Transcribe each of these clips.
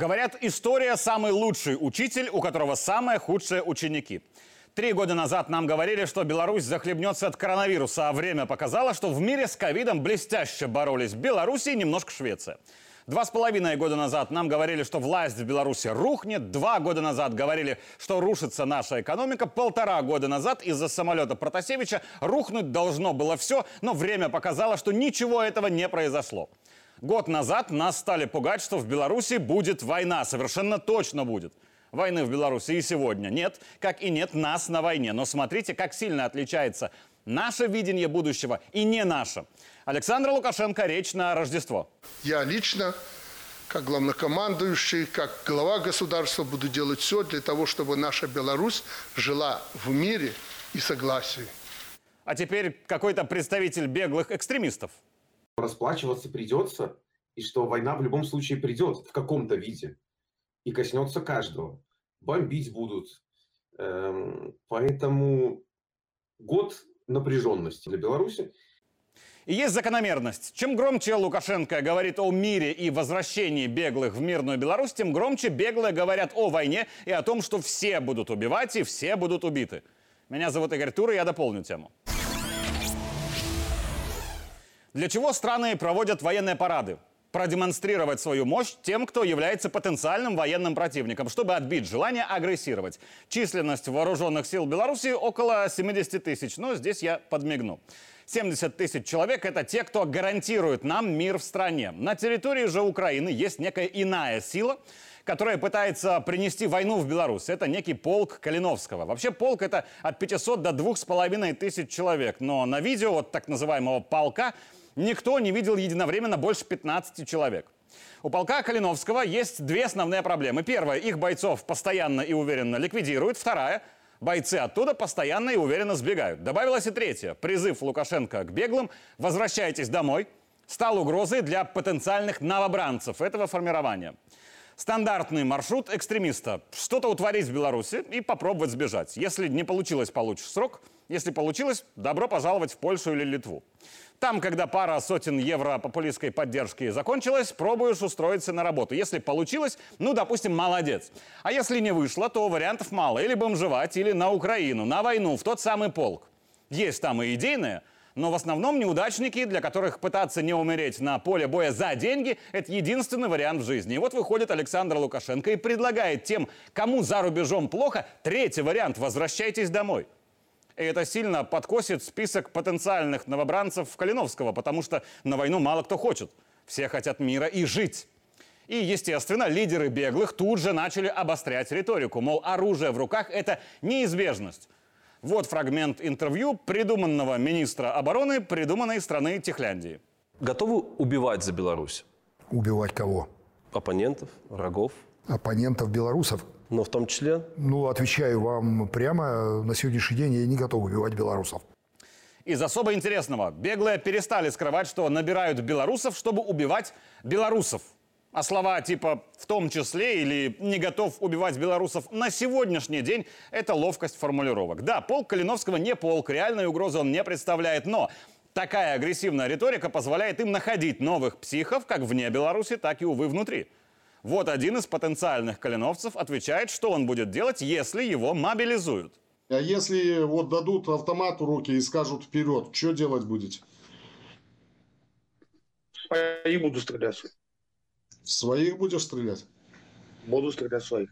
Говорят, история – самый лучший учитель, у которого самые худшие ученики. Три года назад нам говорили, что Беларусь захлебнется от коронавируса, а время показало, что в мире с ковидом блестяще боролись Беларусь и немножко Швеция. Два с половиной года назад нам говорили, что власть в Беларуси рухнет. Два года назад говорили, что рушится наша экономика. Полтора года назад из-за самолета Протасевича рухнуть должно было все, но время показало, что ничего этого не произошло. Год назад нас стали пугать, что в Беларуси будет война. Совершенно точно будет. Войны в Беларуси и сегодня нет, как и нет нас на войне. Но смотрите, как сильно отличается наше видение будущего и не наше. Александр Лукашенко речь на Рождество. Я лично, как главнокомандующий, как глава государства, буду делать все для того, чтобы наша Беларусь жила в мире и согласии. А теперь какой-то представитель беглых экстремистов – расплачиваться придется, и что война в любом случае придет в каком-то виде и коснется каждого. Бомбить будут. Эм, поэтому год напряженности для Беларуси. И есть закономерность. Чем громче Лукашенко говорит о мире и возвращении беглых в мирную Беларусь, тем громче беглые говорят о войне и о том, что все будут убивать и все будут убиты. Меня зовут Игорь Тур, и я дополню тему. Для чего страны проводят военные парады? продемонстрировать свою мощь тем, кто является потенциальным военным противником, чтобы отбить желание агрессировать. Численность вооруженных сил Беларуси около 70 тысяч, но здесь я подмигну. 70 тысяч человек – это те, кто гарантирует нам мир в стране. На территории же Украины есть некая иная сила, которая пытается принести войну в Беларусь. Это некий полк Калиновского. Вообще полк это от 500 до 2,5 тысяч человек. Но на видео вот так называемого полка никто не видел единовременно больше 15 человек. У полка Калиновского есть две основные проблемы. Первая, их бойцов постоянно и уверенно ликвидируют. Вторая, бойцы оттуда постоянно и уверенно сбегают. Добавилась и третья. Призыв Лукашенко к беглым «Возвращайтесь домой» стал угрозой для потенциальных новобранцев этого формирования. Стандартный маршрут экстремиста. Что-то утворить в Беларуси и попробовать сбежать. Если не получилось, получишь срок. Если получилось, добро пожаловать в Польшу или Литву. Там, когда пара сотен евро популистской поддержки закончилась, пробуешь устроиться на работу. Если получилось, ну, допустим, молодец. А если не вышло, то вариантов мало. Или бомжевать, или на Украину, на войну, в тот самый полк. Есть там и идейные, но в основном неудачники, для которых пытаться не умереть на поле боя за деньги – это единственный вариант в жизни. И вот выходит Александр Лукашенко и предлагает тем, кому за рубежом плохо, третий вариант – возвращайтесь домой. И это сильно подкосит список потенциальных новобранцев Калиновского, потому что на войну мало кто хочет. Все хотят мира и жить. И, естественно, лидеры беглых тут же начали обострять риторику, мол, оружие в руках – это неизбежность. Вот фрагмент интервью придуманного министра обороны придуманной страны Техляндии. Готовы убивать за Беларусь? Убивать кого? Оппонентов, врагов? Оппонентов белорусов? Но в том числе? Ну, отвечаю вам прямо, на сегодняшний день я не готов убивать белорусов. Из особо интересного. Беглые перестали скрывать, что набирают белорусов, чтобы убивать белорусов. А слова типа «в том числе» или «не готов убивать белорусов» на сегодняшний день – это ловкость формулировок. Да, полк Калиновского не полк, реальной угрозы он не представляет, но такая агрессивная риторика позволяет им находить новых психов как вне Беларуси, так и, увы, внутри. Вот один из потенциальных калиновцев отвечает, что он будет делать, если его мобилизуют. А если вот дадут автомат в руки и скажут вперед, что делать будете? Своих буду стрелять. Своих будешь стрелять? Буду стрелять своих.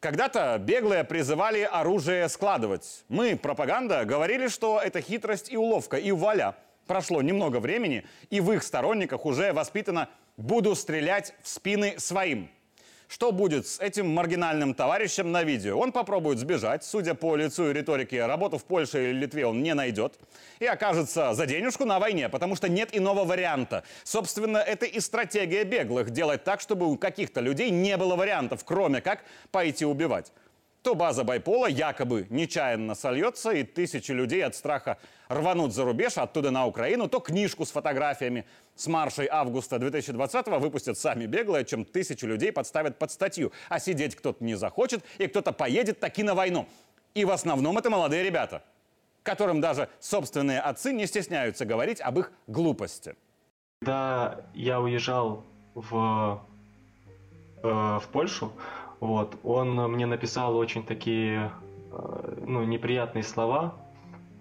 Когда-то беглые призывали оружие складывать. Мы, пропаганда, говорили, что это хитрость и уловка. И вуаля, прошло немного времени, и в их сторонниках уже воспитано Буду стрелять в спины своим. Что будет с этим маргинальным товарищем на видео? Он попробует сбежать, судя по лицу и риторике, работу в Польше или Литве он не найдет. И окажется за денежку на войне, потому что нет иного варианта. Собственно, это и стратегия беглых – делать так, чтобы у каких-то людей не было вариантов, кроме как пойти убивать то база байпола якобы нечаянно сольется, и тысячи людей от страха рванут за рубеж, оттуда на Украину, то книжку с фотографиями с маршей августа 2020 выпустят сами беглые, чем тысячи людей подставят под статью. А сидеть кто-то не захочет, и кто-то поедет таки на войну. И в основном это молодые ребята, которым даже собственные отцы не стесняются говорить об их глупости. Когда я уезжал в э, в Польшу, вот, он мне написал очень такие, э, ну, неприятные слова,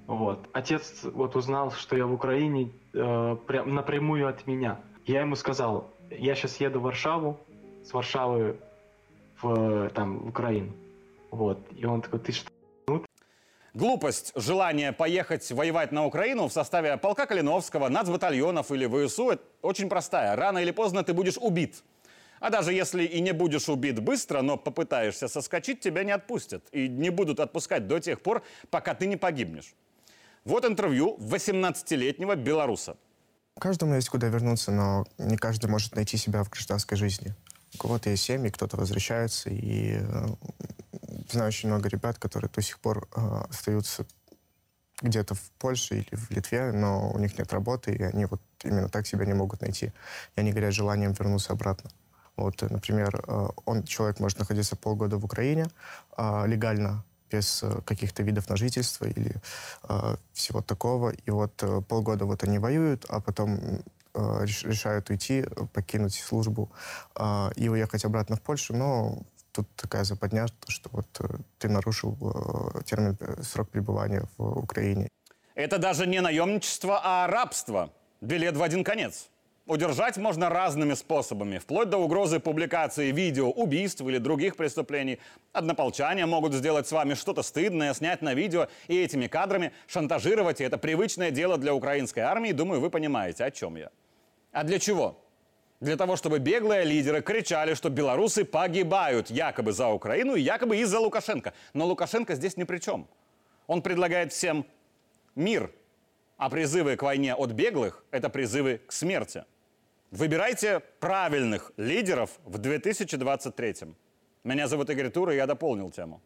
вот. Отец вот узнал, что я в Украине э, прям напрямую от меня. Я ему сказал, я сейчас еду в Варшаву, с Варшавы в, там, в Украину. Вот. И он такой, ты что, Глупость желания поехать воевать на Украину в составе полка Калиновского, нацбатальонов или ВСУ очень простая. Рано или поздно ты будешь убит. А даже если и не будешь убит быстро, но попытаешься соскочить, тебя не отпустят. И не будут отпускать до тех пор, пока ты не погибнешь. Вот интервью 18-летнего белоруса. Каждому есть куда вернуться, но не каждый может найти себя в гражданской жизни. У кого-то есть семьи, кто-то возвращается, и э, знаю очень много ребят, которые до сих пор э, остаются где-то в Польше или в Литве, но у них нет работы, и они вот именно так себя не могут найти. И они горят желанием вернуться обратно. Вот, например, э, он, человек может находиться полгода в Украине э, легально, без э, каких-то видов на жительство или э, всего такого. И вот полгода вот они воюют, а потом реш- решают уйти, покинуть службу э, и уехать обратно в Польшу. Но тут такая западня, то, что вот ты нарушил термин, срок пребывания в Украине. Это даже не наемничество, а рабство. Билет в один конец. Удержать можно разными способами, вплоть до угрозы публикации видео убийств или других преступлений. Однополчане могут сделать с вами что-то стыдное, снять на видео и этими кадрами шантажировать. И это привычное дело для украинской армии. Думаю, вы понимаете, о чем я. А для чего? Для того, чтобы беглые лидеры кричали, что белорусы погибают якобы за Украину и якобы из-за Лукашенко. Но Лукашенко здесь ни при чем. Он предлагает всем мир, а призывы к войне от беглых – это призывы к смерти. Выбирайте правильных лидеров в 2023. Меня зовут Игорь Тур, и я дополнил тему.